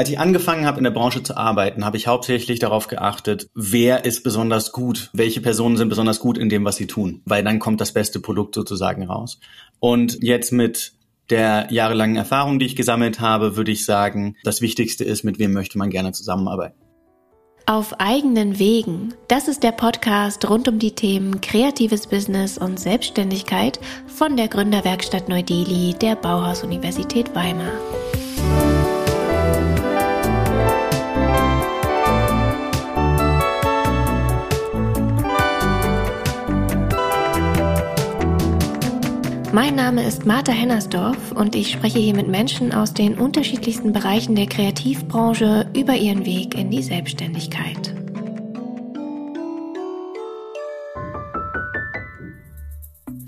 Als ich angefangen habe, in der Branche zu arbeiten, habe ich hauptsächlich darauf geachtet, wer ist besonders gut, welche Personen sind besonders gut in dem, was sie tun, weil dann kommt das beste Produkt sozusagen raus. Und jetzt mit der jahrelangen Erfahrung, die ich gesammelt habe, würde ich sagen, das Wichtigste ist, mit wem möchte man gerne zusammenarbeiten. Auf eigenen Wegen. Das ist der Podcast rund um die Themen kreatives Business und Selbstständigkeit von der Gründerwerkstatt Neu-Delhi der Bauhaus-Universität Weimar. Mein Name ist Martha Hennersdorf und ich spreche hier mit Menschen aus den unterschiedlichsten Bereichen der Kreativbranche über ihren Weg in die Selbstständigkeit.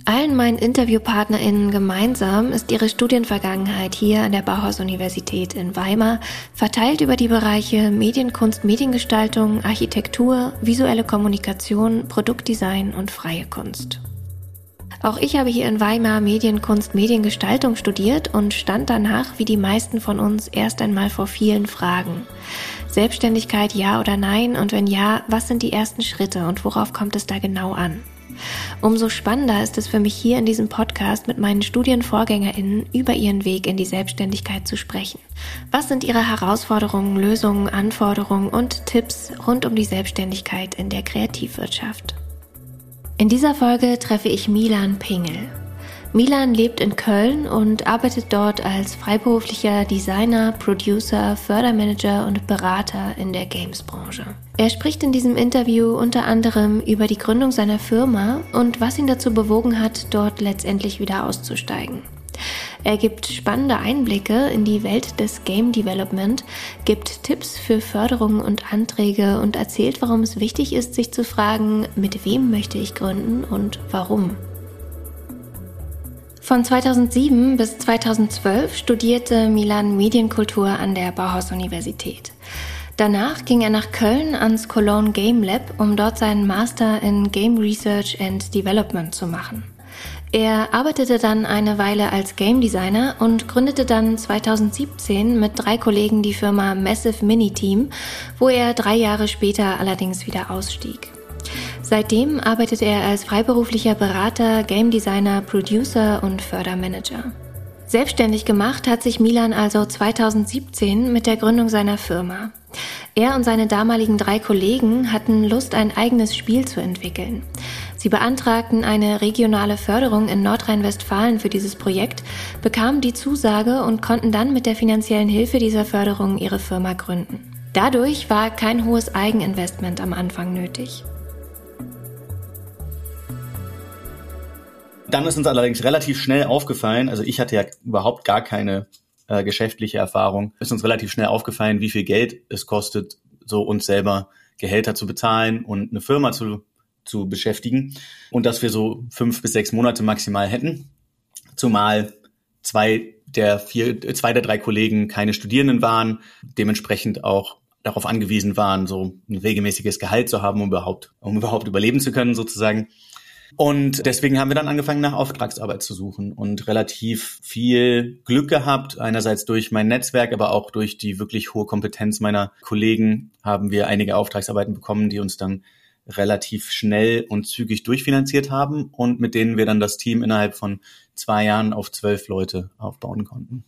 Allen meinen InterviewpartnerInnen gemeinsam ist ihre Studienvergangenheit hier an der Bauhaus-Universität in Weimar verteilt über die Bereiche Medienkunst, Mediengestaltung, Architektur, visuelle Kommunikation, Produktdesign und freie Kunst. Auch ich habe hier in Weimar Medienkunst, Mediengestaltung studiert und stand danach, wie die meisten von uns, erst einmal vor vielen Fragen. Selbstständigkeit ja oder nein und wenn ja, was sind die ersten Schritte und worauf kommt es da genau an? Umso spannender ist es für mich hier in diesem Podcast mit meinen Studienvorgängerinnen über ihren Weg in die Selbstständigkeit zu sprechen. Was sind ihre Herausforderungen, Lösungen, Anforderungen und Tipps rund um die Selbstständigkeit in der Kreativwirtschaft? In dieser Folge treffe ich Milan Pingel. Milan lebt in Köln und arbeitet dort als freiberuflicher Designer, Producer, Fördermanager und Berater in der Games-Branche. Er spricht in diesem Interview unter anderem über die Gründung seiner Firma und was ihn dazu bewogen hat, dort letztendlich wieder auszusteigen. Er gibt spannende Einblicke in die Welt des Game Development, gibt Tipps für Förderungen und Anträge und erzählt, warum es wichtig ist, sich zu fragen, mit wem möchte ich gründen und warum. Von 2007 bis 2012 studierte Milan Medienkultur an der Bauhaus-Universität. Danach ging er nach Köln ans Cologne Game Lab, um dort seinen Master in Game Research and Development zu machen. Er arbeitete dann eine Weile als Game Designer und gründete dann 2017 mit drei Kollegen die Firma Massive Mini Team, wo er drei Jahre später allerdings wieder ausstieg. Seitdem arbeitet er als freiberuflicher Berater, Game Designer, Producer und Fördermanager. Selbstständig gemacht hat sich Milan also 2017 mit der Gründung seiner Firma. Er und seine damaligen drei Kollegen hatten Lust, ein eigenes Spiel zu entwickeln. Sie beantragten eine regionale Förderung in Nordrhein-Westfalen für dieses Projekt, bekamen die Zusage und konnten dann mit der finanziellen Hilfe dieser Förderung ihre Firma gründen. Dadurch war kein hohes Eigeninvestment am Anfang nötig. Dann ist uns allerdings relativ schnell aufgefallen, also ich hatte ja überhaupt gar keine äh, geschäftliche Erfahrung, ist uns relativ schnell aufgefallen, wie viel Geld es kostet, so uns selber Gehälter zu bezahlen und eine Firma zu zu beschäftigen und dass wir so fünf bis sechs Monate maximal hätten, zumal zwei der vier, zwei der drei Kollegen keine Studierenden waren, dementsprechend auch darauf angewiesen waren, so ein regelmäßiges Gehalt zu haben, um überhaupt, um überhaupt überleben zu können, sozusagen. Und deswegen haben wir dann angefangen, nach Auftragsarbeit zu suchen und relativ viel Glück gehabt. Einerseits durch mein Netzwerk, aber auch durch die wirklich hohe Kompetenz meiner Kollegen haben wir einige Auftragsarbeiten bekommen, die uns dann relativ schnell und zügig durchfinanziert haben und mit denen wir dann das Team innerhalb von zwei Jahren auf zwölf Leute aufbauen konnten.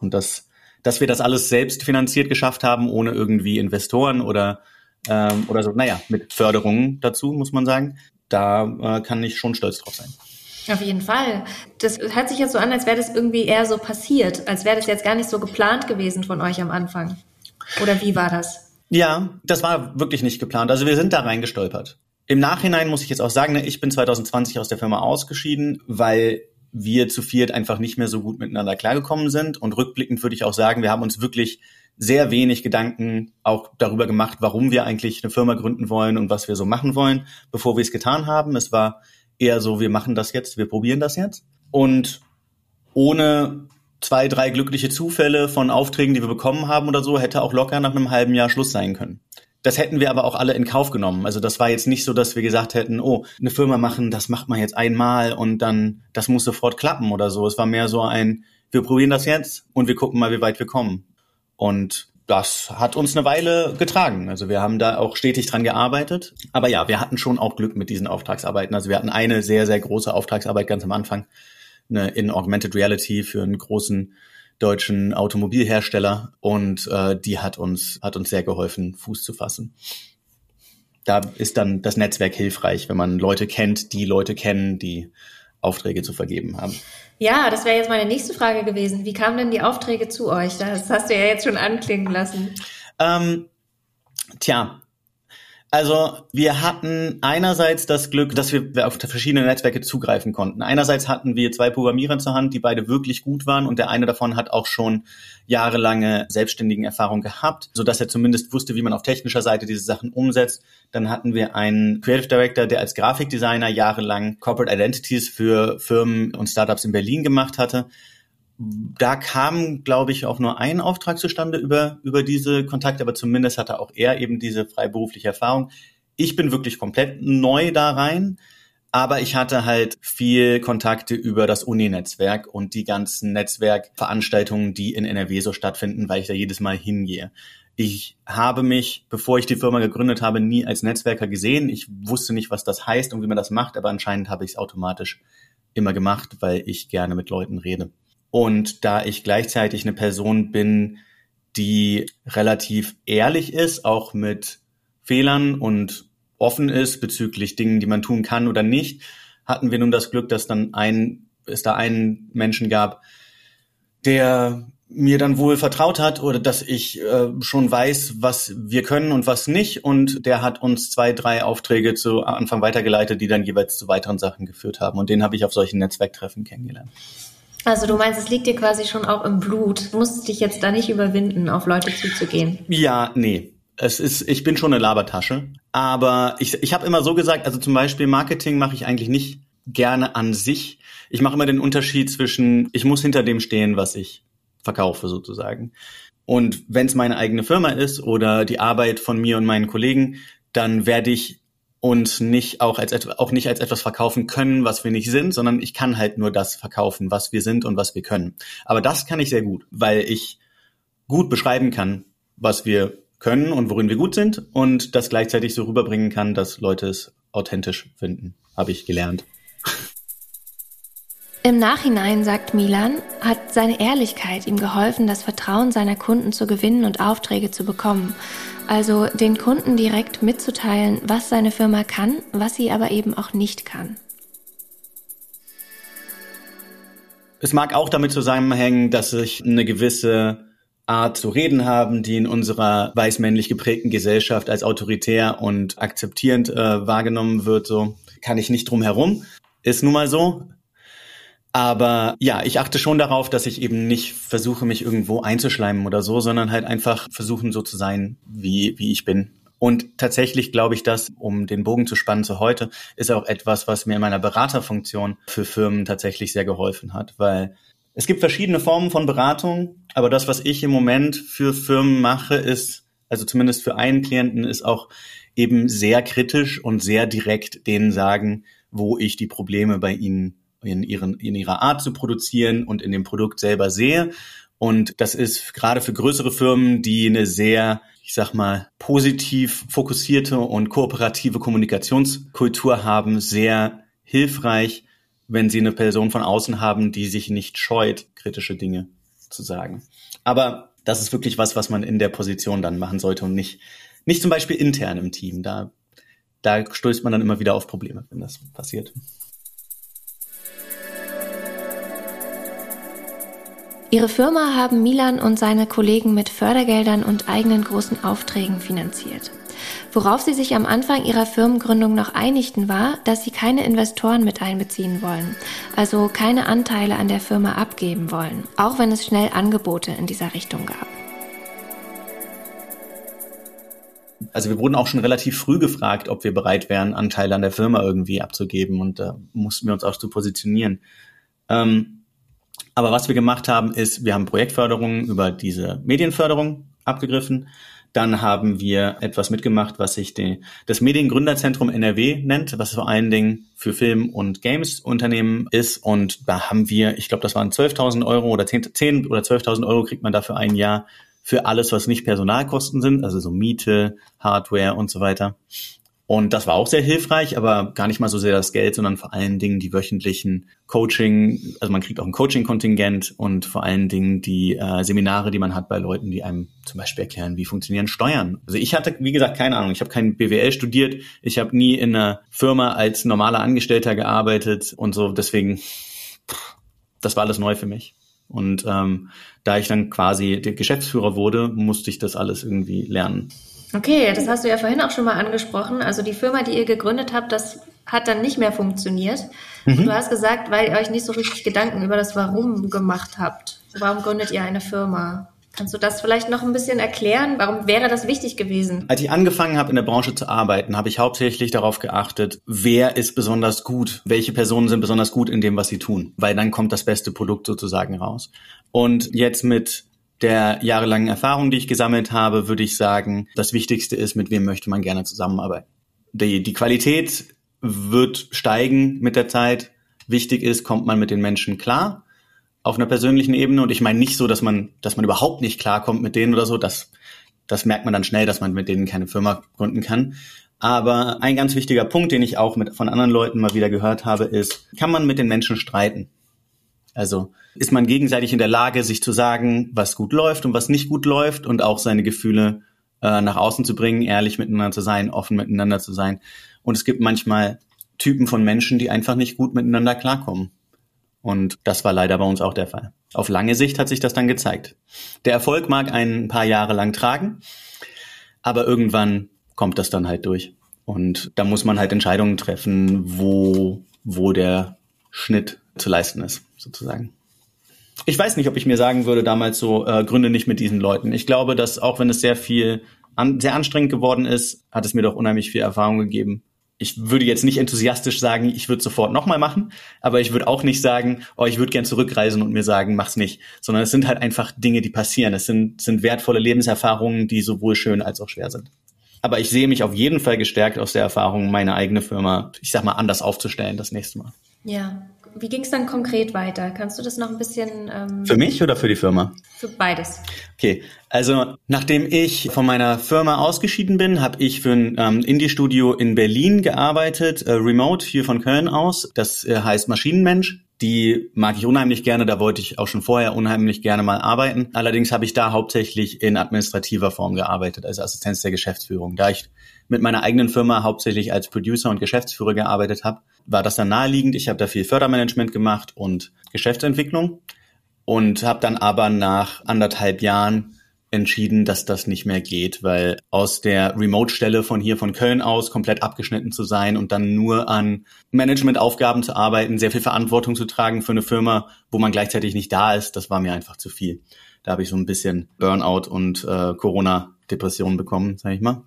Und das, dass wir das alles selbst finanziert geschafft haben, ohne irgendwie Investoren oder, ähm, oder so, naja, mit Förderungen dazu, muss man sagen, da äh, kann ich schon stolz drauf sein. Auf jeden Fall. Das hört sich jetzt so an, als wäre das irgendwie eher so passiert, als wäre das jetzt gar nicht so geplant gewesen von euch am Anfang. Oder wie war das? Ja, das war wirklich nicht geplant. Also wir sind da reingestolpert. Im Nachhinein muss ich jetzt auch sagen, ne, ich bin 2020 aus der Firma ausgeschieden, weil wir zu viert einfach nicht mehr so gut miteinander klargekommen sind. Und rückblickend würde ich auch sagen, wir haben uns wirklich sehr wenig Gedanken auch darüber gemacht, warum wir eigentlich eine Firma gründen wollen und was wir so machen wollen, bevor wir es getan haben. Es war eher so, wir machen das jetzt, wir probieren das jetzt. Und ohne zwei, drei glückliche Zufälle von Aufträgen, die wir bekommen haben oder so, hätte auch locker nach einem halben Jahr Schluss sein können. Das hätten wir aber auch alle in Kauf genommen. Also das war jetzt nicht so, dass wir gesagt hätten, oh, eine Firma machen, das macht man jetzt einmal und dann, das muss sofort klappen oder so. Es war mehr so ein, wir probieren das jetzt und wir gucken mal, wie weit wir kommen. Und das hat uns eine Weile getragen. Also wir haben da auch stetig dran gearbeitet. Aber ja, wir hatten schon auch Glück mit diesen Auftragsarbeiten. Also wir hatten eine sehr, sehr große Auftragsarbeit ganz am Anfang, eine in Augmented Reality für einen großen deutschen Automobilhersteller und äh, die hat uns hat uns sehr geholfen, Fuß zu fassen. Da ist dann das Netzwerk hilfreich, wenn man Leute kennt, die Leute kennen, die Aufträge zu vergeben haben. Ja, das wäre jetzt meine nächste Frage gewesen. Wie kamen denn die Aufträge zu euch? Das hast du ja jetzt schon anklingen lassen. Ähm, tja, also wir hatten einerseits das Glück, dass wir auf verschiedene Netzwerke zugreifen konnten. Einerseits hatten wir zwei Programmierer zur Hand, die beide wirklich gut waren und der eine davon hat auch schon jahrelange selbstständigen Erfahrung gehabt, so dass er zumindest wusste, wie man auf technischer Seite diese Sachen umsetzt. Dann hatten wir einen Creative Director, der als Grafikdesigner jahrelang Corporate Identities für Firmen und Startups in Berlin gemacht hatte da kam, glaube ich, auch nur ein Auftrag zustande über, über diese Kontakte, aber zumindest hatte auch er eben diese freiberufliche Erfahrung. Ich bin wirklich komplett neu da rein, aber ich hatte halt viel Kontakte über das Uni-Netzwerk und die ganzen Netzwerkveranstaltungen, die in NRW so stattfinden, weil ich da jedes Mal hingehe. Ich habe mich, bevor ich die Firma gegründet habe, nie als Netzwerker gesehen. Ich wusste nicht, was das heißt und wie man das macht, aber anscheinend habe ich es automatisch immer gemacht, weil ich gerne mit Leuten rede. Und da ich gleichzeitig eine Person bin, die relativ ehrlich ist, auch mit Fehlern und offen ist bezüglich Dingen, die man tun kann oder nicht, hatten wir nun das Glück, dass dann ein, es da einen Menschen gab, der mir dann wohl vertraut hat oder dass ich äh, schon weiß, was wir können und was nicht. Und der hat uns zwei, drei Aufträge zu Anfang weitergeleitet, die dann jeweils zu weiteren Sachen geführt haben. Und den habe ich auf solchen Netzwerktreffen kennengelernt. Also du meinst, es liegt dir quasi schon auch im Blut. Du musst dich jetzt da nicht überwinden, auf Leute zuzugehen. Ja, nee. Es ist, ich bin schon eine Labertasche. Aber ich, ich habe immer so gesagt, also zum Beispiel Marketing mache ich eigentlich nicht gerne an sich. Ich mache immer den Unterschied zwischen, ich muss hinter dem stehen, was ich verkaufe sozusagen. Und wenn es meine eigene Firma ist oder die Arbeit von mir und meinen Kollegen, dann werde ich und nicht auch als auch nicht als etwas verkaufen können, was wir nicht sind, sondern ich kann halt nur das verkaufen, was wir sind und was wir können. Aber das kann ich sehr gut, weil ich gut beschreiben kann, was wir können und worin wir gut sind und das gleichzeitig so rüberbringen kann, dass Leute es authentisch finden, habe ich gelernt. Im Nachhinein, sagt Milan, hat seine Ehrlichkeit ihm geholfen, das Vertrauen seiner Kunden zu gewinnen und Aufträge zu bekommen. Also den Kunden direkt mitzuteilen, was seine Firma kann, was sie aber eben auch nicht kann. Es mag auch damit zusammenhängen, dass ich eine gewisse Art zu reden haben, die in unserer weißmännlich geprägten Gesellschaft als autoritär und akzeptierend äh, wahrgenommen wird. So kann ich nicht drum herum. Ist nun mal so. Aber ja, ich achte schon darauf, dass ich eben nicht versuche, mich irgendwo einzuschleimen oder so, sondern halt einfach versuchen, so zu sein, wie, wie ich bin. Und tatsächlich glaube ich, dass, um den Bogen zu spannen zu heute, ist auch etwas, was mir in meiner Beraterfunktion für Firmen tatsächlich sehr geholfen hat, weil es gibt verschiedene Formen von Beratung, aber das, was ich im Moment für Firmen mache, ist, also zumindest für einen Klienten, ist auch eben sehr kritisch und sehr direkt denen sagen, wo ich die Probleme bei ihnen in, ihren, in ihrer Art zu produzieren und in dem Produkt selber sehe. Und das ist gerade für größere Firmen, die eine sehr, ich sag mal, positiv fokussierte und kooperative Kommunikationskultur haben, sehr hilfreich, wenn sie eine Person von außen haben, die sich nicht scheut, kritische Dinge zu sagen. Aber das ist wirklich was, was man in der Position dann machen sollte und nicht, nicht zum Beispiel intern im Team. Da, da stößt man dann immer wieder auf Probleme, wenn das passiert. Ihre Firma haben Milan und seine Kollegen mit Fördergeldern und eigenen großen Aufträgen finanziert. Worauf sie sich am Anfang ihrer Firmengründung noch einigten war, dass sie keine Investoren mit einbeziehen wollen, also keine Anteile an der Firma abgeben wollen, auch wenn es schnell Angebote in dieser Richtung gab. Also wir wurden auch schon relativ früh gefragt, ob wir bereit wären, Anteile an der Firma irgendwie abzugeben und da mussten wir uns auch zu positionieren. Ähm, aber was wir gemacht haben, ist, wir haben Projektförderungen über diese Medienförderung abgegriffen. Dann haben wir etwas mitgemacht, was sich die, das Mediengründerzentrum NRW nennt, was vor allen Dingen für Film- und Games-Unternehmen ist. Und da haben wir, ich glaube, das waren 12.000 Euro oder 10, 10 oder 12.000 Euro kriegt man dafür ein Jahr für alles, was nicht Personalkosten sind, also so Miete, Hardware und so weiter. Und das war auch sehr hilfreich, aber gar nicht mal so sehr das Geld, sondern vor allen Dingen die wöchentlichen Coaching, also man kriegt auch ein Coaching-Kontingent und vor allen Dingen die äh, Seminare, die man hat bei Leuten, die einem zum Beispiel erklären, wie funktionieren Steuern. Also ich hatte, wie gesagt, keine Ahnung. Ich habe kein BWL studiert. Ich habe nie in einer Firma als normaler Angestellter gearbeitet und so. Deswegen, pff, das war alles neu für mich. Und ähm, da ich dann quasi der Geschäftsführer wurde, musste ich das alles irgendwie lernen. Okay, das hast du ja vorhin auch schon mal angesprochen. Also die Firma, die ihr gegründet habt, das hat dann nicht mehr funktioniert. Mhm. du hast gesagt, weil ihr euch nicht so richtig Gedanken über das Warum gemacht habt. Warum gründet ihr eine Firma? Kannst du das vielleicht noch ein bisschen erklären? Warum wäre das wichtig gewesen? Als ich angefangen habe, in der Branche zu arbeiten, habe ich hauptsächlich darauf geachtet, wer ist besonders gut, welche Personen sind besonders gut in dem, was sie tun, weil dann kommt das beste Produkt sozusagen raus. Und jetzt mit der jahrelangen Erfahrung, die ich gesammelt habe, würde ich sagen, das Wichtigste ist, mit wem möchte man gerne zusammenarbeiten. Die, die Qualität wird steigen mit der Zeit. Wichtig ist, kommt man mit den Menschen klar auf einer persönlichen Ebene. Und ich meine nicht so, dass man, dass man überhaupt nicht klarkommt mit denen oder so. Das, das merkt man dann schnell, dass man mit denen keine Firma gründen kann. Aber ein ganz wichtiger Punkt, den ich auch mit, von anderen Leuten mal wieder gehört habe, ist, kann man mit den Menschen streiten? Also ist man gegenseitig in der Lage, sich zu sagen, was gut läuft und was nicht gut läuft und auch seine Gefühle äh, nach außen zu bringen, ehrlich miteinander zu sein, offen miteinander zu sein. Und es gibt manchmal Typen von Menschen, die einfach nicht gut miteinander klarkommen. Und das war leider bei uns auch der Fall. Auf lange Sicht hat sich das dann gezeigt. Der Erfolg mag ein paar Jahre lang tragen, aber irgendwann kommt das dann halt durch. Und da muss man halt Entscheidungen treffen, wo, wo der Schnitt zu leisten ist sozusagen. Ich weiß nicht, ob ich mir sagen würde damals so, äh, gründe nicht mit diesen Leuten. Ich glaube, dass auch wenn es sehr viel, an, sehr anstrengend geworden ist, hat es mir doch unheimlich viel Erfahrung gegeben. Ich würde jetzt nicht enthusiastisch sagen, ich würde sofort nochmal machen, aber ich würde auch nicht sagen, oh, ich würde gern zurückreisen und mir sagen, mach's nicht. Sondern es sind halt einfach Dinge, die passieren. Es sind, sind wertvolle Lebenserfahrungen, die sowohl schön als auch schwer sind. Aber ich sehe mich auf jeden Fall gestärkt aus der Erfahrung, meine eigene Firma, ich sag mal, anders aufzustellen das nächste Mal. Ja, wie ging es dann konkret weiter? Kannst du das noch ein bisschen? Ähm, für mich oder für die Firma? Für beides. Okay, also nachdem ich von meiner Firma ausgeschieden bin, habe ich für ein ähm, Indie-Studio in Berlin gearbeitet, äh, remote hier von Köln aus. Das äh, heißt Maschinenmensch. Die mag ich unheimlich gerne, da wollte ich auch schon vorher unheimlich gerne mal arbeiten. Allerdings habe ich da hauptsächlich in administrativer Form gearbeitet, also Assistenz der Geschäftsführung. Da ich mit meiner eigenen Firma hauptsächlich als Producer und Geschäftsführer gearbeitet habe, war das dann naheliegend. Ich habe da viel Fördermanagement gemacht und Geschäftsentwicklung und habe dann aber nach anderthalb Jahren entschieden, dass das nicht mehr geht, weil aus der Remote-Stelle von hier von Köln aus komplett abgeschnitten zu sein und dann nur an Managementaufgaben zu arbeiten, sehr viel Verantwortung zu tragen für eine Firma, wo man gleichzeitig nicht da ist, das war mir einfach zu viel. Da habe ich so ein bisschen Burnout und äh, Corona-Depression bekommen, sage ich mal.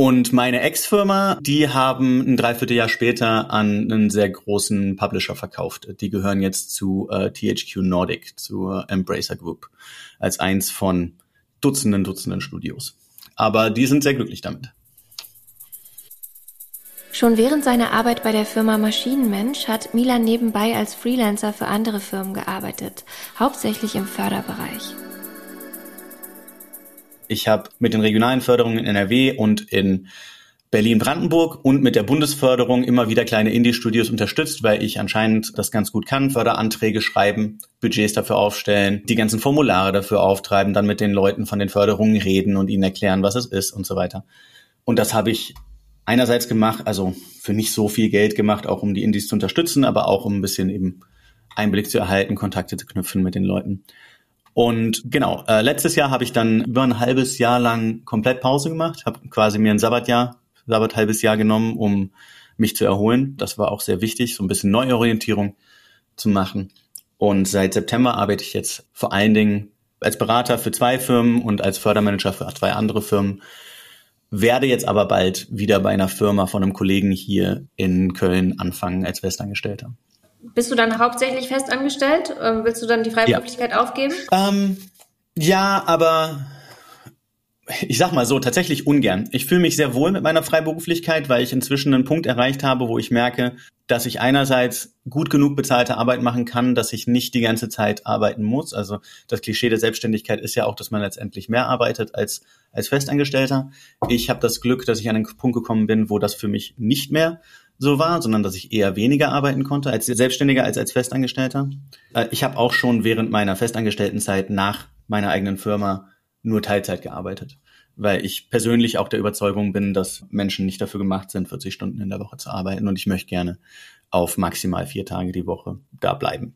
Und meine Ex-Firma, die haben ein Dreivierteljahr später an einen sehr großen Publisher verkauft. Die gehören jetzt zu äh, THQ Nordic, zur Embracer Group, als eins von Dutzenden, Dutzenden Studios. Aber die sind sehr glücklich damit. Schon während seiner Arbeit bei der Firma Maschinenmensch hat Milan nebenbei als Freelancer für andere Firmen gearbeitet, hauptsächlich im Förderbereich. Ich habe mit den regionalen Förderungen in NRW und in Berlin-Brandenburg und mit der Bundesförderung immer wieder kleine Indie-Studios unterstützt, weil ich anscheinend das ganz gut kann. Förderanträge schreiben, Budgets dafür aufstellen, die ganzen Formulare dafür auftreiben, dann mit den Leuten von den Förderungen reden und ihnen erklären, was es ist und so weiter. Und das habe ich einerseits gemacht, also für nicht so viel Geld gemacht, auch um die Indies zu unterstützen, aber auch um ein bisschen eben Einblick zu erhalten, Kontakte zu knüpfen mit den Leuten. Und genau, äh, letztes Jahr habe ich dann über ein halbes Jahr lang komplett Pause gemacht, habe quasi mir ein Sabbatjahr, Sabbat halbes Jahr genommen, um mich zu erholen. Das war auch sehr wichtig, so ein bisschen Neuorientierung zu machen. Und seit September arbeite ich jetzt vor allen Dingen als Berater für zwei Firmen und als Fördermanager für zwei andere Firmen. Werde jetzt aber bald wieder bei einer Firma von einem Kollegen hier in Köln anfangen als Festangestellter. Bist du dann hauptsächlich festangestellt? Ähm, willst du dann die Freiberuflichkeit ja. aufgeben? Ähm, ja, aber ich sag mal so, tatsächlich ungern. Ich fühle mich sehr wohl mit meiner Freiberuflichkeit, weil ich inzwischen einen Punkt erreicht habe, wo ich merke, dass ich einerseits gut genug bezahlte Arbeit machen kann, dass ich nicht die ganze Zeit arbeiten muss. Also das Klischee der Selbstständigkeit ist ja auch, dass man letztendlich mehr arbeitet als als Festangestellter. Ich habe das Glück, dass ich an einen Punkt gekommen bin, wo das für mich nicht mehr so war, sondern dass ich eher weniger arbeiten konnte als Selbstständiger als als Festangestellter. Äh, ich habe auch schon während meiner Festangestelltenzeit nach meiner eigenen Firma nur Teilzeit gearbeitet, weil ich persönlich auch der Überzeugung bin, dass Menschen nicht dafür gemacht sind, 40 Stunden in der Woche zu arbeiten und ich möchte gerne auf maximal vier Tage die Woche da bleiben.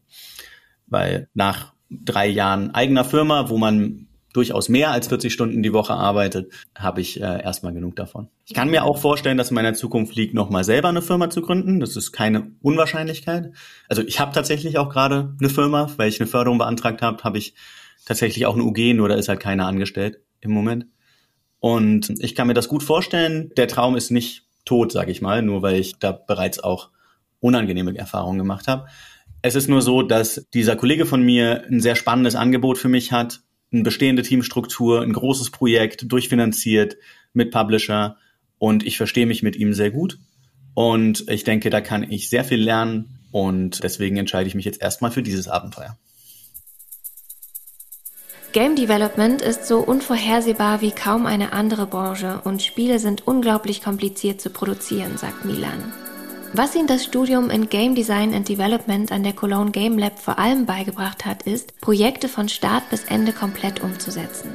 Weil nach drei Jahren eigener Firma, wo man durchaus mehr als 40 Stunden die Woche arbeitet, habe ich äh, erstmal genug davon. Ich kann mir auch vorstellen, dass in meiner Zukunft liegt, nochmal selber eine Firma zu gründen. Das ist keine Unwahrscheinlichkeit. Also ich habe tatsächlich auch gerade eine Firma, weil ich eine Förderung beantragt habe, habe ich tatsächlich auch eine UG, nur da ist halt keiner angestellt im Moment. Und ich kann mir das gut vorstellen. Der Traum ist nicht tot, sage ich mal, nur weil ich da bereits auch unangenehme Erfahrungen gemacht habe. Es ist nur so, dass dieser Kollege von mir ein sehr spannendes Angebot für mich hat, eine bestehende Teamstruktur, ein großes Projekt, durchfinanziert mit Publisher und ich verstehe mich mit ihm sehr gut. Und ich denke, da kann ich sehr viel lernen und deswegen entscheide ich mich jetzt erstmal für dieses Abenteuer. Game Development ist so unvorhersehbar wie kaum eine andere Branche und Spiele sind unglaublich kompliziert zu produzieren, sagt Milan. Was ihn das Studium in Game Design and Development an der Cologne Game Lab vor allem beigebracht hat, ist, Projekte von Start bis Ende komplett umzusetzen.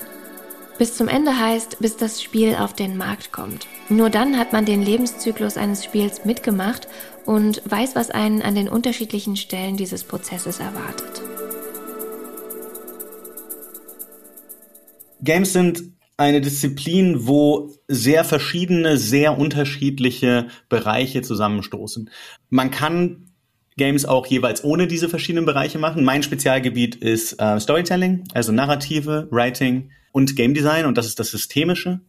Bis zum Ende heißt, bis das Spiel auf den Markt kommt. Nur dann hat man den Lebenszyklus eines Spiels mitgemacht und weiß, was einen an den unterschiedlichen Stellen dieses Prozesses erwartet. Games sind eine Disziplin, wo sehr verschiedene, sehr unterschiedliche Bereiche zusammenstoßen. Man kann Games auch jeweils ohne diese verschiedenen Bereiche machen. Mein Spezialgebiet ist äh, Storytelling, also Narrative, Writing und Game Design und das ist das Systemische.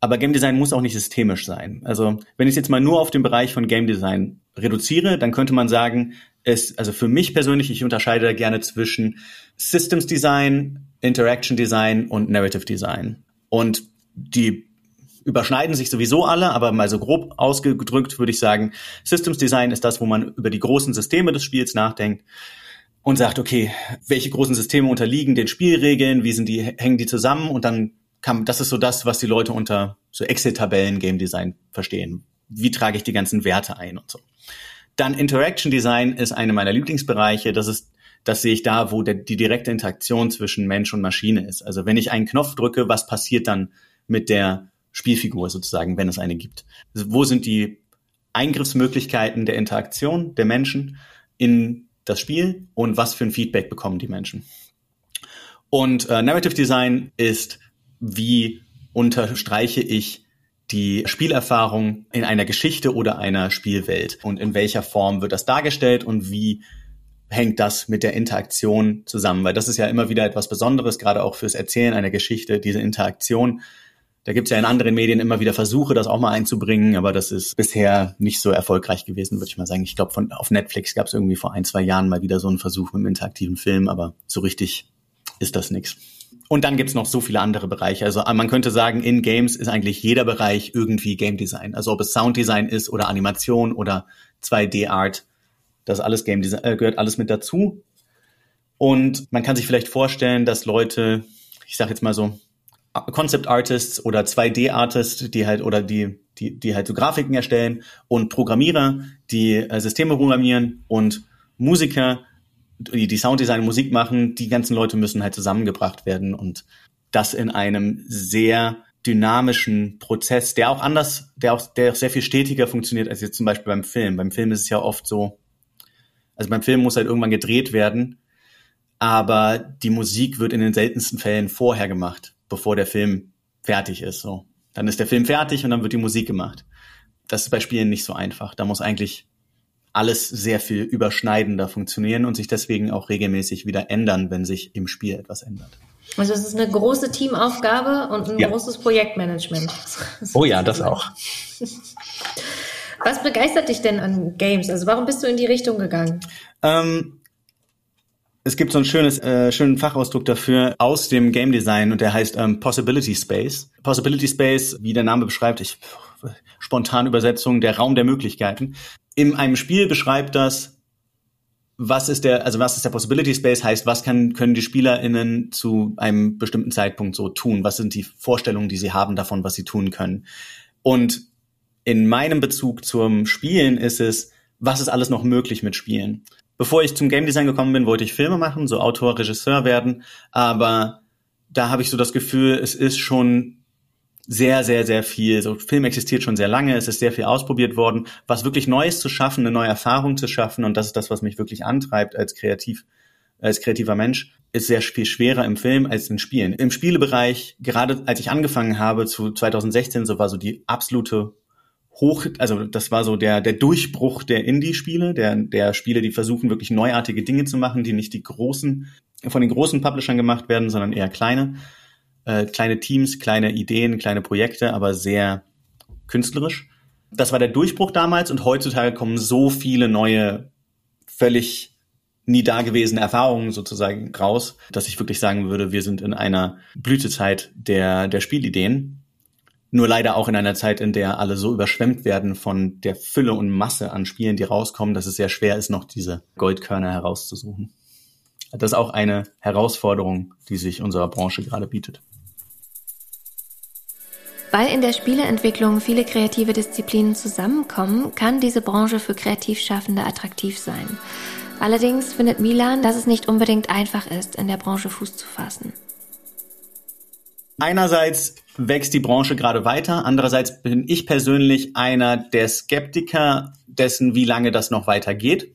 Aber Game Design muss auch nicht systemisch sein. Also wenn ich jetzt mal nur auf den Bereich von Game Design reduziere, dann könnte man sagen, es, also für mich persönlich, ich unterscheide gerne zwischen Systems Design, Interaction Design und Narrative Design. Und die überschneiden sich sowieso alle, aber mal so grob ausgedrückt würde ich sagen, Systems Design ist das, wo man über die großen Systeme des Spiels nachdenkt und sagt, okay, welche großen Systeme unterliegen den Spielregeln, wie sind die, hängen die zusammen und dann kann, das ist so das, was die Leute unter so Excel-Tabellen Game Design verstehen. Wie trage ich die ganzen Werte ein und so. Dann Interaction Design ist eine meiner Lieblingsbereiche. Das ist das sehe ich da, wo der, die direkte Interaktion zwischen Mensch und Maschine ist. Also wenn ich einen Knopf drücke, was passiert dann mit der Spielfigur sozusagen, wenn es eine gibt? Also wo sind die Eingriffsmöglichkeiten der Interaktion der Menschen in das Spiel und was für ein Feedback bekommen die Menschen? Und äh, Narrative Design ist, wie unterstreiche ich die Spielerfahrung in einer Geschichte oder einer Spielwelt und in welcher Form wird das dargestellt und wie hängt das mit der Interaktion zusammen, weil das ist ja immer wieder etwas Besonderes, gerade auch fürs Erzählen einer Geschichte, diese Interaktion. Da gibt es ja in anderen Medien immer wieder Versuche, das auch mal einzubringen, aber das ist bisher nicht so erfolgreich gewesen, würde ich mal sagen. Ich glaube, auf Netflix gab es irgendwie vor ein, zwei Jahren mal wieder so einen Versuch mit einem interaktiven Film, aber so richtig ist das nichts. Und dann gibt's noch so viele andere Bereiche. Also man könnte sagen, in Games ist eigentlich jeder Bereich irgendwie Game Design. Also ob es Sound Design ist oder Animation oder 2D-Art das alles Game Design äh, gehört alles mit dazu. Und man kann sich vielleicht vorstellen, dass Leute, ich sage jetzt mal so, Concept Artists oder 2D Artists, die halt oder die die die halt so Grafiken erstellen und Programmierer, die äh, Systeme programmieren und Musiker, die die Sounddesign Musik machen, die ganzen Leute müssen halt zusammengebracht werden und das in einem sehr dynamischen Prozess, der auch anders, der auch der auch sehr viel stetiger funktioniert als jetzt zum Beispiel beim Film. Beim Film ist es ja oft so, also beim Film muss halt irgendwann gedreht werden, aber die Musik wird in den seltensten Fällen vorher gemacht, bevor der Film fertig ist. So, dann ist der Film fertig und dann wird die Musik gemacht. Das ist bei Spielen nicht so einfach. Da muss eigentlich alles sehr viel überschneidender funktionieren und sich deswegen auch regelmäßig wieder ändern, wenn sich im Spiel etwas ändert. Also es ist eine große Teamaufgabe und ein ja. großes Projektmanagement. Oh ja, das auch. Was begeistert dich denn an Games? Also warum bist du in die Richtung gegangen? Ähm, Es gibt so einen schönes, äh, schönen Fachausdruck dafür aus dem Game Design und der heißt ähm, Possibility Space. Possibility Space, wie der Name beschreibt, ich spontan Übersetzung, der Raum der Möglichkeiten. In einem Spiel beschreibt das, was ist der, also was ist der Possibility Space heißt, was kann, können die SpielerInnen zu einem bestimmten Zeitpunkt so tun? Was sind die Vorstellungen, die sie haben davon, was sie tun können? Und in meinem Bezug zum Spielen ist es, was ist alles noch möglich mit Spielen? Bevor ich zum Game Design gekommen bin, wollte ich Filme machen, so Autor, Regisseur werden, aber da habe ich so das Gefühl, es ist schon sehr, sehr, sehr viel. So Film existiert schon sehr lange, es ist sehr viel ausprobiert worden, was wirklich Neues zu schaffen, eine neue Erfahrung zu schaffen und das ist das, was mich wirklich antreibt als kreativ, als kreativer Mensch, ist sehr viel schwerer im Film als in Spielen. Im Spielebereich, gerade als ich angefangen habe zu 2016, so war so die absolute hoch, also das war so der, der Durchbruch der Indie-Spiele, der, der Spiele, die versuchen wirklich neuartige Dinge zu machen, die nicht die großen, von den großen Publishern gemacht werden, sondern eher kleine, äh, kleine Teams, kleine Ideen, kleine Projekte, aber sehr künstlerisch. Das war der Durchbruch damals und heutzutage kommen so viele neue, völlig nie dagewesene Erfahrungen sozusagen raus, dass ich wirklich sagen würde, wir sind in einer Blütezeit der, der Spielideen nur leider auch in einer Zeit, in der alle so überschwemmt werden von der Fülle und Masse an Spielen, die rauskommen, dass es sehr schwer ist, noch diese Goldkörner herauszusuchen. Das ist auch eine Herausforderung, die sich unserer Branche gerade bietet. Weil in der Spieleentwicklung viele kreative Disziplinen zusammenkommen, kann diese Branche für Kreativschaffende attraktiv sein. Allerdings findet Milan, dass es nicht unbedingt einfach ist, in der Branche Fuß zu fassen. Einerseits wächst die Branche gerade weiter, andererseits bin ich persönlich einer der Skeptiker dessen, wie lange das noch weitergeht,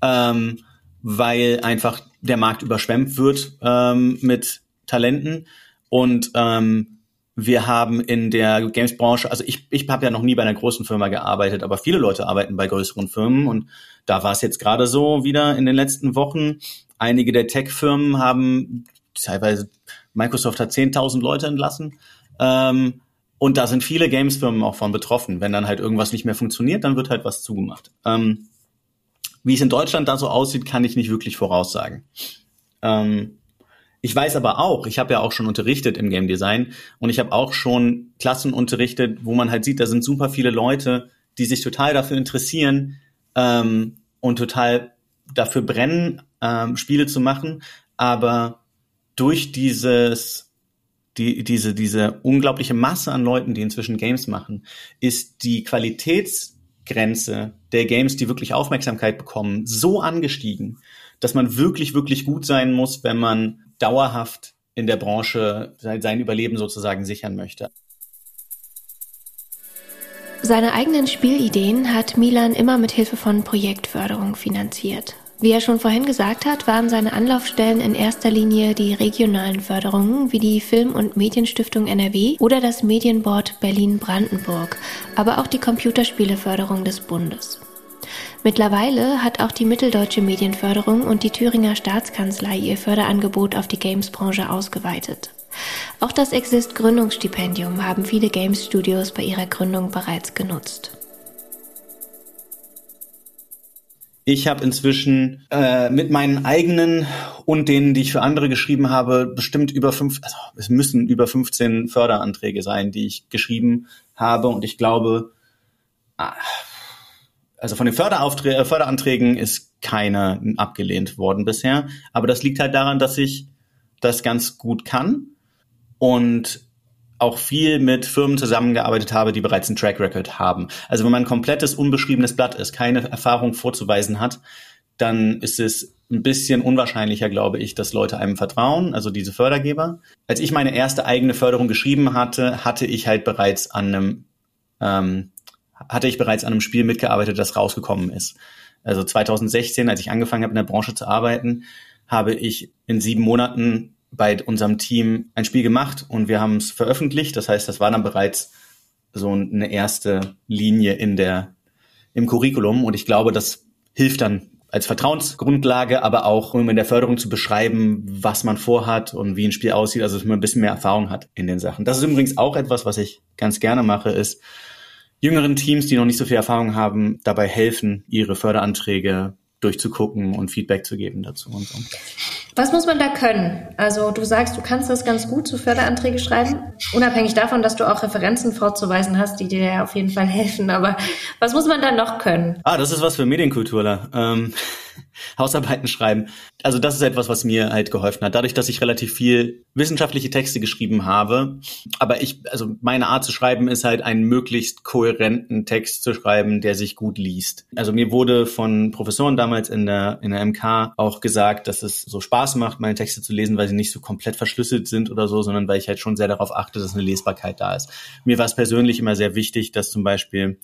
ähm, weil einfach der Markt überschwemmt wird ähm, mit Talenten und ähm, wir haben in der Games-Branche, also ich, ich habe ja noch nie bei einer großen Firma gearbeitet, aber viele Leute arbeiten bei größeren Firmen und da war es jetzt gerade so wieder in den letzten Wochen. Einige der Tech-Firmen haben teilweise Microsoft hat 10.000 Leute entlassen. Ähm, und da sind viele Games-Firmen auch von betroffen. Wenn dann halt irgendwas nicht mehr funktioniert, dann wird halt was zugemacht. Ähm, wie es in Deutschland da so aussieht, kann ich nicht wirklich voraussagen. Ähm, ich weiß aber auch, ich habe ja auch schon unterrichtet im Game Design und ich habe auch schon Klassen unterrichtet, wo man halt sieht, da sind super viele Leute, die sich total dafür interessieren ähm, und total dafür brennen, ähm, Spiele zu machen, aber durch dieses, die, diese, diese unglaubliche Masse an Leuten, die inzwischen Games machen, ist die Qualitätsgrenze der Games, die wirklich Aufmerksamkeit bekommen, so angestiegen, dass man wirklich, wirklich gut sein muss, wenn man dauerhaft in der Branche sein Überleben sozusagen sichern möchte. Seine eigenen Spielideen hat Milan immer mit Hilfe von Projektförderung finanziert. Wie er schon vorhin gesagt hat, waren seine Anlaufstellen in erster Linie die regionalen Förderungen wie die Film- und Medienstiftung NRW oder das Medienboard Berlin-Brandenburg, aber auch die Computerspieleförderung des Bundes. Mittlerweile hat auch die Mitteldeutsche Medienförderung und die Thüringer Staatskanzlei ihr Förderangebot auf die Games-Branche ausgeweitet. Auch das Exist Gründungsstipendium haben viele Games Studios bei ihrer Gründung bereits genutzt. Ich habe inzwischen äh, mit meinen eigenen und denen, die ich für andere geschrieben habe, bestimmt über fünf, also es müssen über 15 Förderanträge sein, die ich geschrieben habe. Und ich glaube, ah, also von den Förderaufträgen, Förderanträgen ist keiner abgelehnt worden bisher. Aber das liegt halt daran, dass ich das ganz gut kann und auch viel mit Firmen zusammengearbeitet habe, die bereits einen Track Record haben. Also wenn man ein komplettes unbeschriebenes Blatt ist, keine Erfahrung vorzuweisen hat, dann ist es ein bisschen unwahrscheinlicher, glaube ich, dass Leute einem vertrauen, also diese Fördergeber. Als ich meine erste eigene Förderung geschrieben hatte, hatte ich halt bereits an einem ähm, hatte ich bereits an einem Spiel mitgearbeitet, das rausgekommen ist. Also 2016, als ich angefangen habe in der Branche zu arbeiten, habe ich in sieben Monaten bei unserem Team ein Spiel gemacht und wir haben es veröffentlicht. Das heißt, das war dann bereits so eine erste Linie in der, im Curriculum. Und ich glaube, das hilft dann als Vertrauensgrundlage, aber auch um in der Förderung zu beschreiben, was man vorhat und wie ein Spiel aussieht, also dass man ein bisschen mehr Erfahrung hat in den Sachen. Das ist übrigens auch etwas, was ich ganz gerne mache, ist jüngeren Teams, die noch nicht so viel Erfahrung haben, dabei helfen, ihre Förderanträge durchzugucken und Feedback zu geben dazu und so. Was muss man da können? Also du sagst, du kannst das ganz gut, so Förderanträge schreiben, unabhängig davon, dass du auch Referenzen vorzuweisen hast, die dir auf jeden Fall helfen. Aber was muss man da noch können? Ah, das ist was für Medienkulturler. Ähm, Hausarbeiten schreiben. Also das ist etwas, was mir halt geholfen hat. Dadurch, dass ich relativ viel wissenschaftliche Texte geschrieben habe, aber ich, also meine Art zu schreiben ist halt einen möglichst kohärenten Text zu schreiben, der sich gut liest. Also mir wurde von Professoren damals in der, in der MK auch gesagt, dass es so Spaß macht, meine Texte zu lesen, weil sie nicht so komplett verschlüsselt sind oder so, sondern weil ich halt schon sehr darauf achte, dass eine Lesbarkeit da ist. Mir war es persönlich immer sehr wichtig, dass zum Beispiel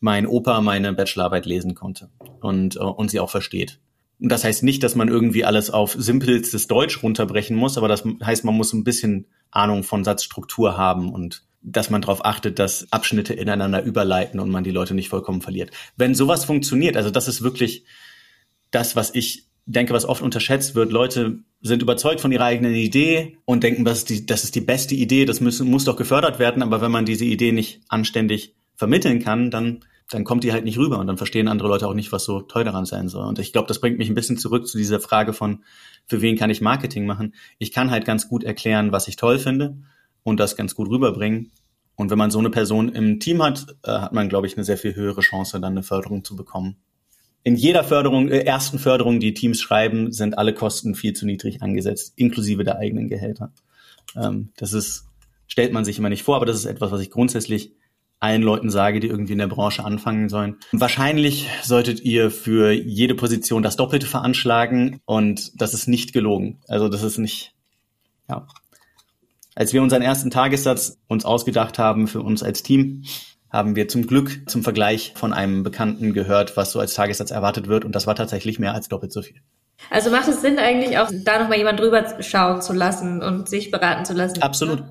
mein Opa meine Bachelorarbeit lesen konnte und, und sie auch versteht. Und das heißt nicht, dass man irgendwie alles auf simpelstes Deutsch runterbrechen muss, aber das heißt, man muss ein bisschen Ahnung von Satzstruktur haben und dass man darauf achtet, dass Abschnitte ineinander überleiten und man die Leute nicht vollkommen verliert. Wenn sowas funktioniert, also das ist wirklich das, was ich denke, was oft unterschätzt wird. Leute sind überzeugt von ihrer eigenen Idee und denken, das ist die, das ist die beste Idee, das muss, muss doch gefördert werden. Aber wenn man diese Idee nicht anständig vermitteln kann, dann dann kommt die halt nicht rüber und dann verstehen andere Leute auch nicht, was so toll daran sein soll. Und ich glaube, das bringt mich ein bisschen zurück zu dieser Frage von, für wen kann ich Marketing machen? Ich kann halt ganz gut erklären, was ich toll finde und das ganz gut rüberbringen. Und wenn man so eine Person im Team hat, äh, hat man, glaube ich, eine sehr viel höhere Chance, dann eine Förderung zu bekommen. In jeder Förderung, äh, ersten Förderung, die Teams schreiben, sind alle Kosten viel zu niedrig angesetzt, inklusive der eigenen Gehälter. Ähm, das ist, stellt man sich immer nicht vor, aber das ist etwas, was ich grundsätzlich allen Leuten sage, die irgendwie in der Branche anfangen sollen. Wahrscheinlich solltet ihr für jede Position das Doppelte veranschlagen und das ist nicht gelogen. Also das ist nicht, ja. Als wir unseren ersten Tagessatz uns ausgedacht haben für uns als Team, haben wir zum Glück zum Vergleich von einem Bekannten gehört, was so als Tagessatz erwartet wird und das war tatsächlich mehr als doppelt so viel. Also macht es Sinn eigentlich auch da nochmal jemand drüber schauen zu lassen und sich beraten zu lassen? Absolut.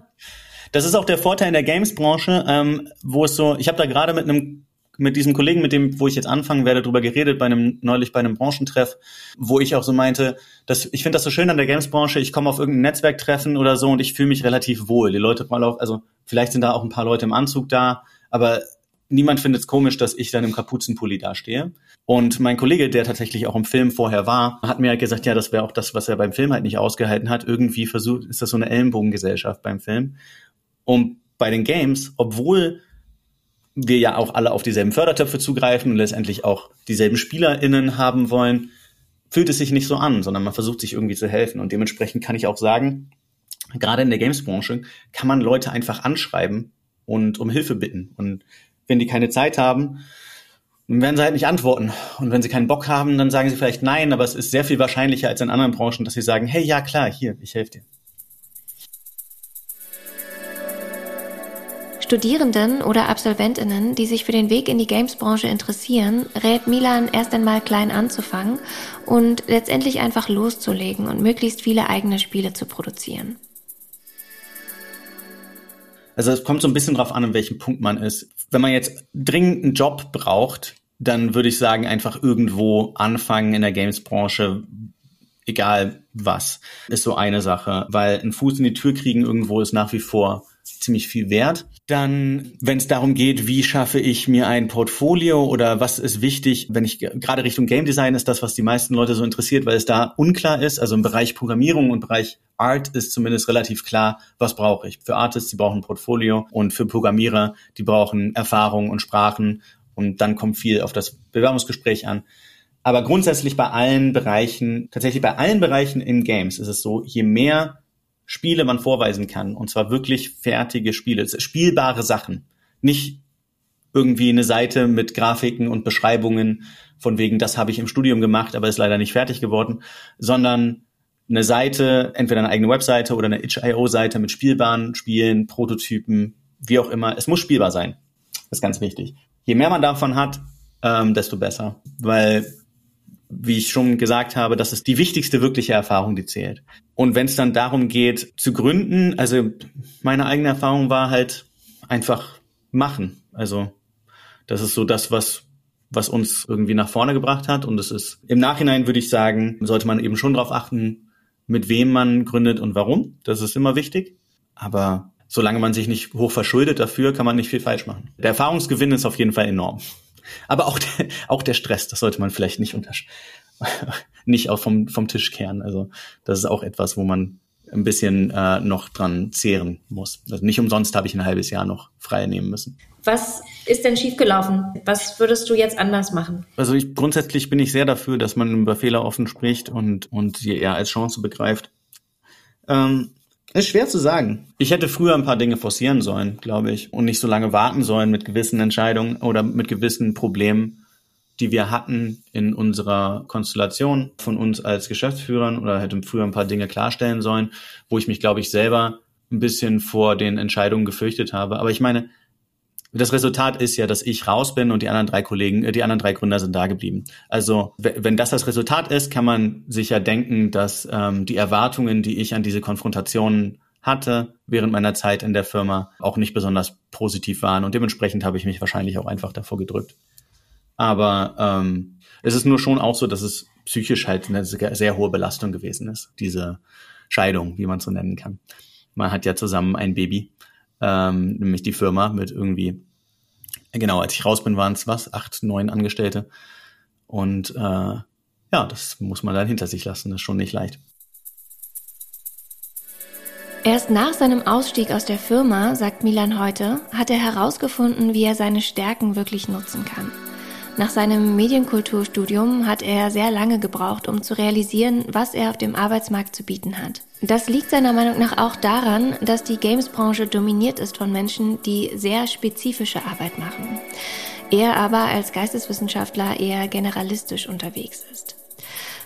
Das ist auch der Vorteil in der Games-Branche, ähm, wo es so, ich habe da gerade mit einem mit diesem Kollegen, mit dem, wo ich jetzt anfangen werde, drüber geredet, bei einem, neulich bei einem Branchentreff, wo ich auch so meinte, dass ich finde das so schön an der Games-Branche, ich komme auf irgendein Netzwerktreffen oder so und ich fühle mich relativ wohl. Die Leute mal auf, also vielleicht sind da auch ein paar Leute im Anzug da, aber niemand findet es komisch, dass ich dann im Kapuzenpulli dastehe. Und mein Kollege, der tatsächlich auch im Film vorher war, hat mir halt gesagt, ja, das wäre auch das, was er beim Film halt nicht ausgehalten hat. Irgendwie versucht, ist das so eine Ellenbogengesellschaft beim Film. Und bei den Games, obwohl wir ja auch alle auf dieselben Fördertöpfe zugreifen und letztendlich auch dieselben SpielerInnen haben wollen, fühlt es sich nicht so an, sondern man versucht sich irgendwie zu helfen. Und dementsprechend kann ich auch sagen, gerade in der Games-Branche kann man Leute einfach anschreiben und um Hilfe bitten. Und wenn die keine Zeit haben, dann werden sie halt nicht antworten. Und wenn sie keinen Bock haben, dann sagen sie vielleicht nein, aber es ist sehr viel wahrscheinlicher als in anderen Branchen, dass sie sagen, hey, ja klar, hier, ich helfe dir. Studierenden oder Absolventinnen, die sich für den Weg in die Games-Branche interessieren, rät Milan erst einmal klein anzufangen und letztendlich einfach loszulegen und möglichst viele eigene Spiele zu produzieren. Also es kommt so ein bisschen drauf an, an welchem Punkt man ist. Wenn man jetzt dringend einen Job braucht, dann würde ich sagen, einfach irgendwo anfangen in der Games-Branche, egal was, ist so eine Sache. Weil ein Fuß in die Tür kriegen irgendwo ist nach wie vor ziemlich viel wert. Dann, wenn es darum geht, wie schaffe ich mir ein Portfolio oder was ist wichtig, wenn ich gerade Richtung Game Design ist das, was die meisten Leute so interessiert, weil es da unklar ist. Also im Bereich Programmierung und Bereich Art ist zumindest relativ klar, was brauche ich. Für Artists, die brauchen ein Portfolio und für Programmierer, die brauchen Erfahrung und Sprachen und dann kommt viel auf das Bewerbungsgespräch an. Aber grundsätzlich bei allen Bereichen, tatsächlich bei allen Bereichen in Games ist es so, je mehr Spiele man vorweisen kann. Und zwar wirklich fertige Spiele, spielbare Sachen. Nicht irgendwie eine Seite mit Grafiken und Beschreibungen von wegen, das habe ich im Studium gemacht, aber ist leider nicht fertig geworden, sondern eine Seite, entweder eine eigene Webseite oder eine itch.io-Seite mit spielbaren Spielen, Prototypen, wie auch immer. Es muss spielbar sein. Das ist ganz wichtig. Je mehr man davon hat, ähm, desto besser. Weil wie ich schon gesagt habe, das ist die wichtigste wirkliche Erfahrung, die zählt. Und wenn es dann darum geht zu gründen, also meine eigene Erfahrung war halt einfach machen. Also das ist so das, was was uns irgendwie nach vorne gebracht hat. Und es ist im Nachhinein würde ich sagen, sollte man eben schon darauf achten, mit wem man gründet und warum. Das ist immer wichtig. Aber solange man sich nicht hoch verschuldet dafür, kann man nicht viel falsch machen. Der Erfahrungsgewinn ist auf jeden Fall enorm. Aber auch der, auch der Stress, das sollte man vielleicht nicht untersch nicht auch vom, vom Tisch kehren. Also das ist auch etwas, wo man ein bisschen äh, noch dran zehren muss. Also nicht umsonst habe ich ein halbes Jahr noch frei nehmen müssen. Was ist denn schiefgelaufen? Was würdest du jetzt anders machen? Also ich, grundsätzlich bin ich sehr dafür, dass man über Fehler offen spricht und, und sie eher als Chance begreift. Ähm, ist schwer zu sagen. Ich hätte früher ein paar Dinge forcieren sollen, glaube ich, und nicht so lange warten sollen mit gewissen Entscheidungen oder mit gewissen Problemen die wir hatten in unserer Konstellation von uns als Geschäftsführern oder hätte früher ein paar Dinge klarstellen sollen, wo ich mich, glaube ich, selber ein bisschen vor den Entscheidungen gefürchtet habe. Aber ich meine, das Resultat ist ja, dass ich raus bin und die anderen drei Kollegen, äh, die anderen drei Gründer sind da geblieben. Also wenn das das Resultat ist, kann man sicher denken, dass ähm, die Erwartungen, die ich an diese Konfrontationen hatte während meiner Zeit in der Firma, auch nicht besonders positiv waren und dementsprechend habe ich mich wahrscheinlich auch einfach davor gedrückt. Aber ähm, es ist nur schon auch so, dass es psychisch halt eine sehr, hohe Belastung gewesen ist, diese Scheidung, wie man so nennen kann. Man hat ja zusammen ein Baby, ähm, nämlich die Firma mit irgendwie, genau, als ich raus bin, waren es was, acht, neun Angestellte. Und äh, ja, das muss man dann hinter sich lassen, das ist schon nicht leicht. Erst nach seinem Ausstieg aus der Firma, sagt Milan heute, hat er herausgefunden, wie er seine Stärken wirklich nutzen kann. Nach seinem Medienkulturstudium hat er sehr lange gebraucht, um zu realisieren, was er auf dem Arbeitsmarkt zu bieten hat. Das liegt seiner Meinung nach auch daran, dass die Gamesbranche dominiert ist von Menschen, die sehr spezifische Arbeit machen. Er aber als Geisteswissenschaftler eher generalistisch unterwegs ist.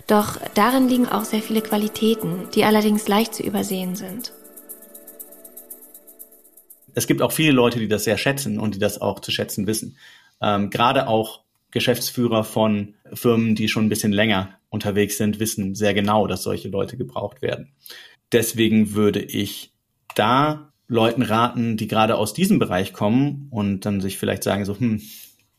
Doch darin liegen auch sehr viele Qualitäten, die allerdings leicht zu übersehen sind. Es gibt auch viele Leute, die das sehr schätzen und die das auch zu schätzen wissen. Ähm, gerade auch Geschäftsführer von Firmen, die schon ein bisschen länger unterwegs sind, wissen sehr genau, dass solche Leute gebraucht werden. Deswegen würde ich da Leuten raten, die gerade aus diesem Bereich kommen und dann sich vielleicht sagen so, hm,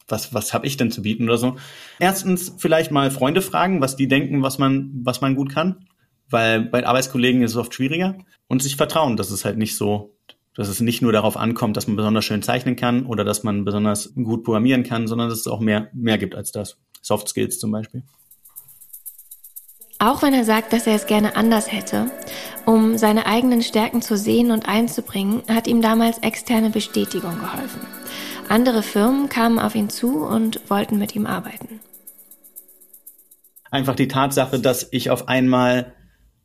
was, was habe ich denn zu bieten oder so. Erstens vielleicht mal Freunde fragen, was die denken, was man, was man gut kann, weil bei Arbeitskollegen ist es oft schwieriger und sich vertrauen, dass es halt nicht so dass es nicht nur darauf ankommt, dass man besonders schön zeichnen kann oder dass man besonders gut programmieren kann, sondern dass es auch mehr, mehr gibt als das. Soft Skills zum Beispiel. Auch wenn er sagt, dass er es gerne anders hätte, um seine eigenen Stärken zu sehen und einzubringen, hat ihm damals externe Bestätigung geholfen. Andere Firmen kamen auf ihn zu und wollten mit ihm arbeiten. Einfach die Tatsache, dass ich auf einmal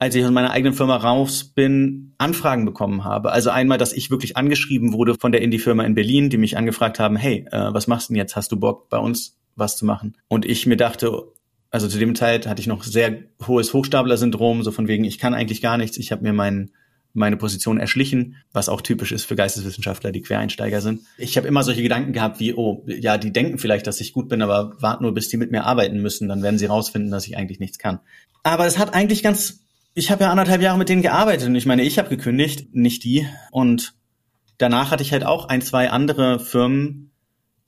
als ich aus meiner eigenen Firma raus bin, Anfragen bekommen habe. Also einmal, dass ich wirklich angeschrieben wurde von der Indie-Firma in Berlin, die mich angefragt haben, hey, äh, was machst du denn jetzt? Hast du Bock, bei uns was zu machen? Und ich mir dachte, also zu dem Zeit hatte ich noch sehr hohes Hochstapler-Syndrom, so von wegen, ich kann eigentlich gar nichts, ich habe mir mein, meine Position erschlichen, was auch typisch ist für Geisteswissenschaftler, die Quereinsteiger sind. Ich habe immer solche Gedanken gehabt wie, oh, ja, die denken vielleicht, dass ich gut bin, aber warten nur, bis die mit mir arbeiten müssen, dann werden sie rausfinden, dass ich eigentlich nichts kann. Aber es hat eigentlich ganz ich habe ja anderthalb Jahre mit denen gearbeitet und ich meine, ich habe gekündigt, nicht die. Und danach hatte ich halt auch ein, zwei andere Firmen,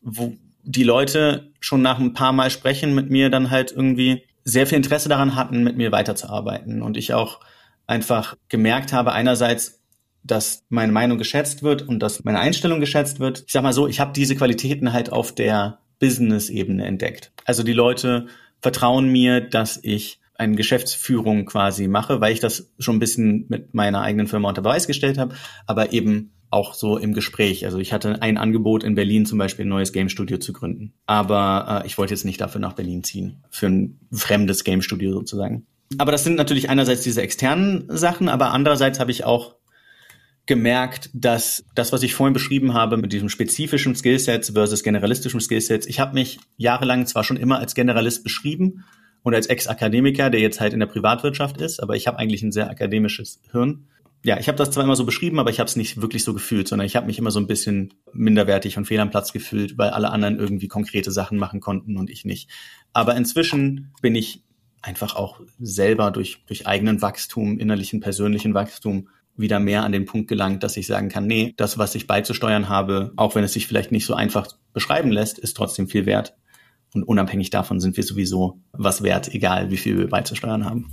wo die Leute schon nach ein paar Mal sprechen mit mir dann halt irgendwie sehr viel Interesse daran hatten, mit mir weiterzuarbeiten. Und ich auch einfach gemerkt habe, einerseits, dass meine Meinung geschätzt wird und dass meine Einstellung geschätzt wird. Ich sag mal so, ich habe diese Qualitäten halt auf der Business-Ebene entdeckt. Also die Leute vertrauen mir, dass ich eine Geschäftsführung quasi mache, weil ich das schon ein bisschen mit meiner eigenen Firma unter Beweis gestellt habe, aber eben auch so im Gespräch. Also ich hatte ein Angebot in Berlin zum Beispiel ein neues Game Studio zu gründen, aber äh, ich wollte jetzt nicht dafür nach Berlin ziehen, für ein fremdes Game Studio sozusagen. Aber das sind natürlich einerseits diese externen Sachen, aber andererseits habe ich auch gemerkt, dass das, was ich vorhin beschrieben habe mit diesem spezifischen Skillsets versus generalistischem Skillsets, ich habe mich jahrelang zwar schon immer als Generalist beschrieben, und als Ex-Akademiker, der jetzt halt in der Privatwirtschaft ist, aber ich habe eigentlich ein sehr akademisches Hirn. Ja, ich habe das zwar immer so beschrieben, aber ich habe es nicht wirklich so gefühlt, sondern ich habe mich immer so ein bisschen minderwertig und fehl am Platz gefühlt, weil alle anderen irgendwie konkrete Sachen machen konnten und ich nicht. Aber inzwischen bin ich einfach auch selber durch, durch eigenen Wachstum, innerlichen, persönlichen Wachstum wieder mehr an den Punkt gelangt, dass ich sagen kann, nee, das, was ich beizusteuern habe, auch wenn es sich vielleicht nicht so einfach beschreiben lässt, ist trotzdem viel wert. Und unabhängig davon sind wir sowieso was wert, egal wie viel wir beizusteuern haben.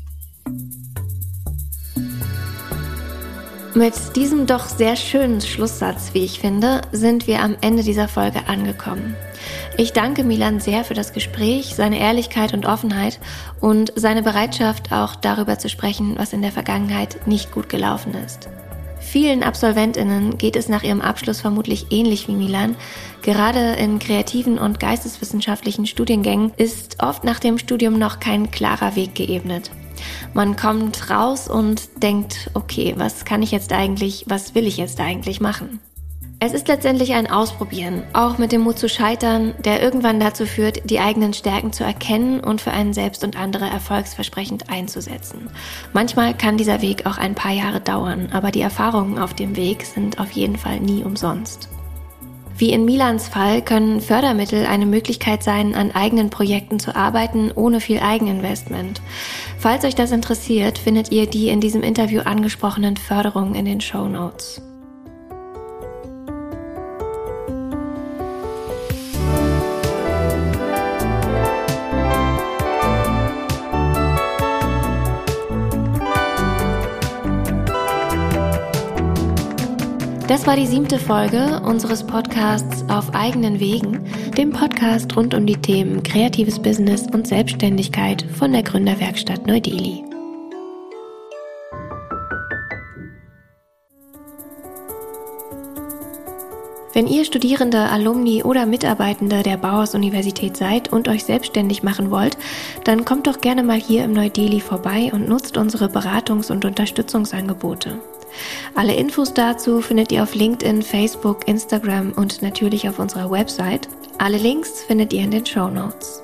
Mit diesem doch sehr schönen Schlusssatz, wie ich finde, sind wir am Ende dieser Folge angekommen. Ich danke Milan sehr für das Gespräch, seine Ehrlichkeit und Offenheit und seine Bereitschaft, auch darüber zu sprechen, was in der Vergangenheit nicht gut gelaufen ist. Vielen Absolventinnen geht es nach ihrem Abschluss vermutlich ähnlich wie Milan. Gerade in kreativen und geisteswissenschaftlichen Studiengängen ist oft nach dem Studium noch kein klarer Weg geebnet. Man kommt raus und denkt, okay, was kann ich jetzt eigentlich, was will ich jetzt eigentlich machen? Es ist letztendlich ein Ausprobieren, auch mit dem Mut zu scheitern, der irgendwann dazu führt, die eigenen Stärken zu erkennen und für einen selbst und andere erfolgsversprechend einzusetzen. Manchmal kann dieser Weg auch ein paar Jahre dauern, aber die Erfahrungen auf dem Weg sind auf jeden Fall nie umsonst. Wie in Milans Fall können Fördermittel eine Möglichkeit sein, an eigenen Projekten zu arbeiten, ohne viel Eigeninvestment. Falls euch das interessiert, findet ihr die in diesem Interview angesprochenen Förderungen in den Show Notes. Das war die siebte Folge unseres Podcasts Auf eigenen Wegen, dem Podcast rund um die Themen kreatives Business und Selbstständigkeit von der Gründerwerkstatt Neu-Delhi. Wenn ihr Studierende, Alumni oder Mitarbeitende der Bauhaus-Universität seid und euch selbstständig machen wollt, dann kommt doch gerne mal hier im Neu-Delhi vorbei und nutzt unsere Beratungs- und Unterstützungsangebote. Alle Infos dazu findet ihr auf LinkedIn, Facebook, Instagram und natürlich auf unserer Website. Alle Links findet ihr in den Show Notes.